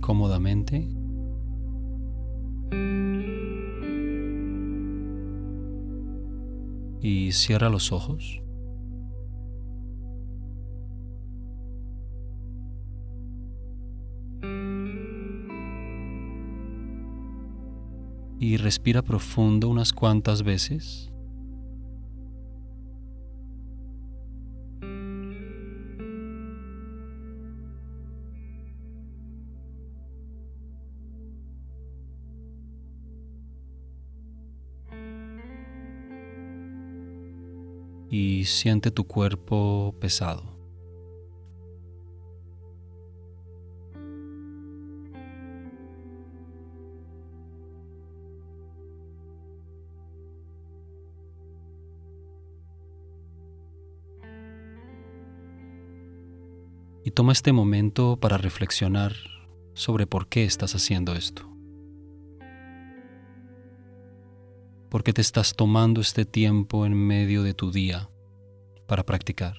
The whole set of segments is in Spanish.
Cómodamente. Y cierra los ojos. Y respira profundo unas cuantas veces. Y siente tu cuerpo pesado. Y toma este momento para reflexionar sobre por qué estás haciendo esto. ¿Por qué te estás tomando este tiempo en medio de tu día para practicar?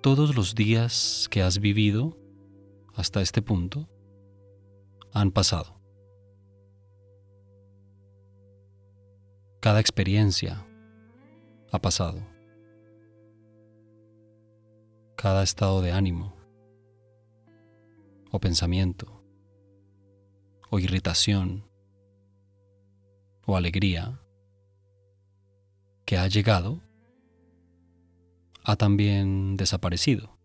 Todos los días que has vivido hasta este punto han pasado. Cada experiencia ha pasado. Cada estado de ánimo o pensamiento, o irritación, o alegría que ha llegado, ha también desaparecido.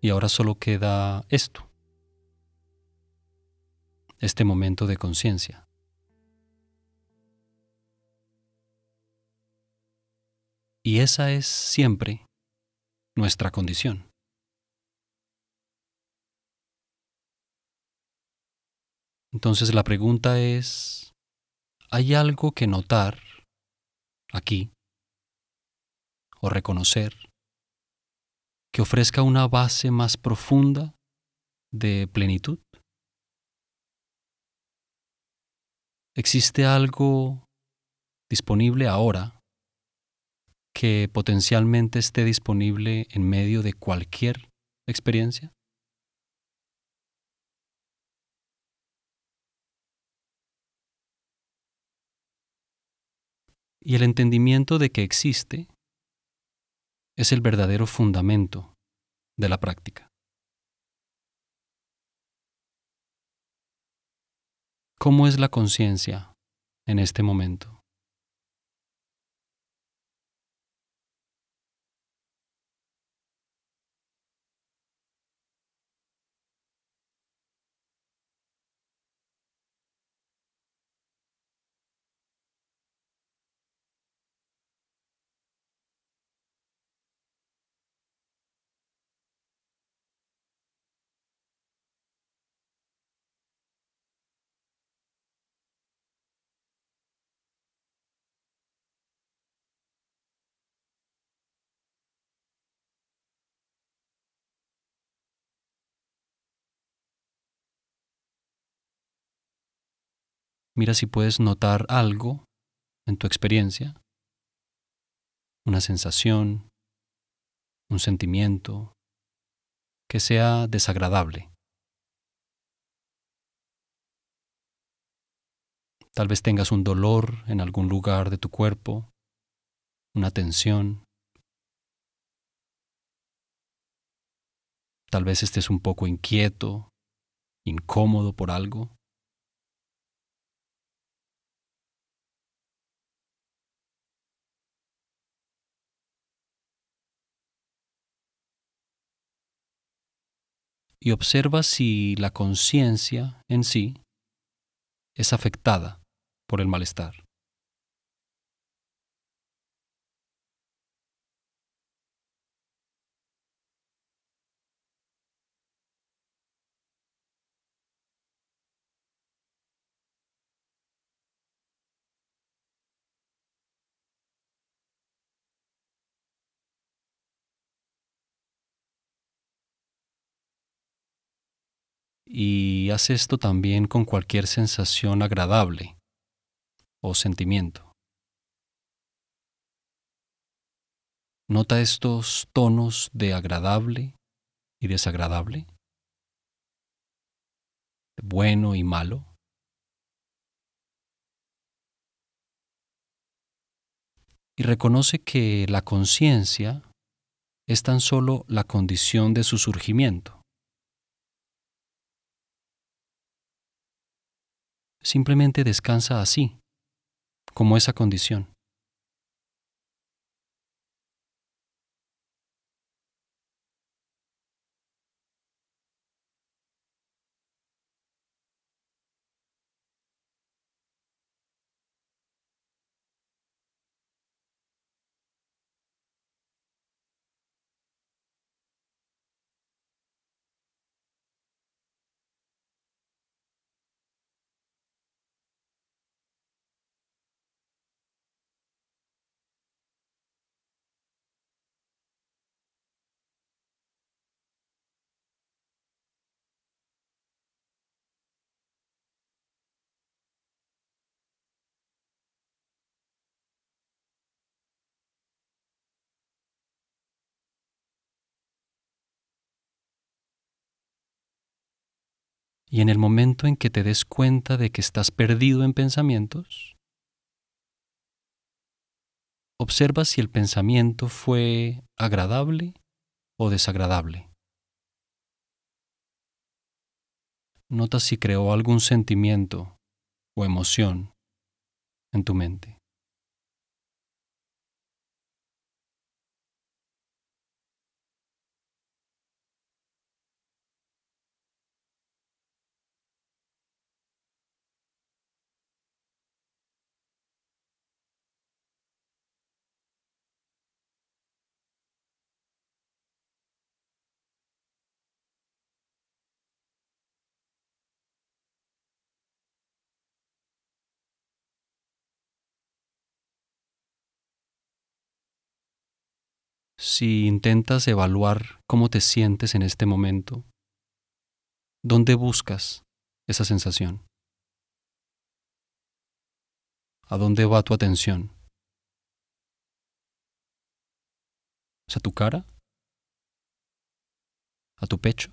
Y ahora solo queda esto, este momento de conciencia. Y esa es siempre nuestra condición. Entonces la pregunta es, ¿hay algo que notar aquí o reconocer que ofrezca una base más profunda de plenitud? ¿Existe algo disponible ahora que potencialmente esté disponible en medio de cualquier experiencia? Y el entendimiento de que existe es el verdadero fundamento de la práctica. ¿Cómo es la conciencia en este momento? Mira si puedes notar algo en tu experiencia, una sensación, un sentimiento que sea desagradable. Tal vez tengas un dolor en algún lugar de tu cuerpo, una tensión. Tal vez estés un poco inquieto, incómodo por algo. Y observa si la conciencia en sí es afectada por el malestar. Y haz esto también con cualquier sensación agradable o sentimiento. Nota estos tonos de agradable y desagradable, de bueno y malo. Y reconoce que la conciencia es tan solo la condición de su surgimiento. Simplemente descansa así, como esa condición. Y en el momento en que te des cuenta de que estás perdido en pensamientos, observa si el pensamiento fue agradable o desagradable. Nota si creó algún sentimiento o emoción en tu mente. Si intentas evaluar cómo te sientes en este momento, ¿dónde buscas esa sensación? ¿A dónde va tu atención? ¿Es a tu cara? ¿A tu pecho?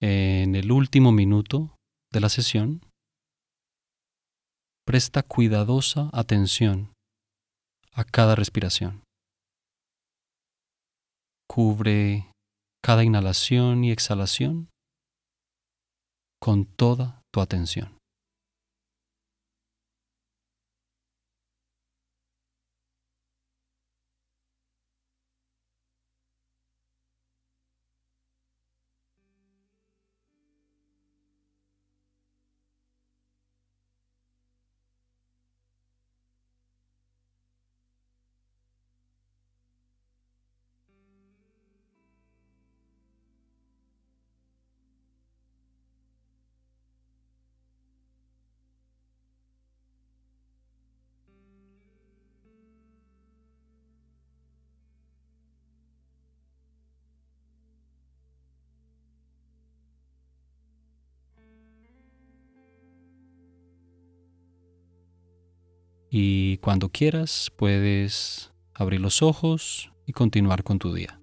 En el último minuto de la sesión, presta cuidadosa atención a cada respiración. Cubre cada inhalación y exhalación con toda tu atención. Y cuando quieras puedes abrir los ojos y continuar con tu día.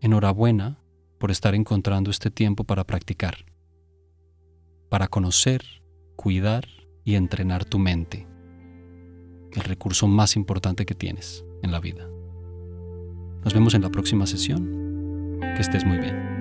Enhorabuena por estar encontrando este tiempo para practicar, para conocer, cuidar y entrenar tu mente, el recurso más importante que tienes en la vida. Nos vemos en la próxima sesión. Que estés muy bien.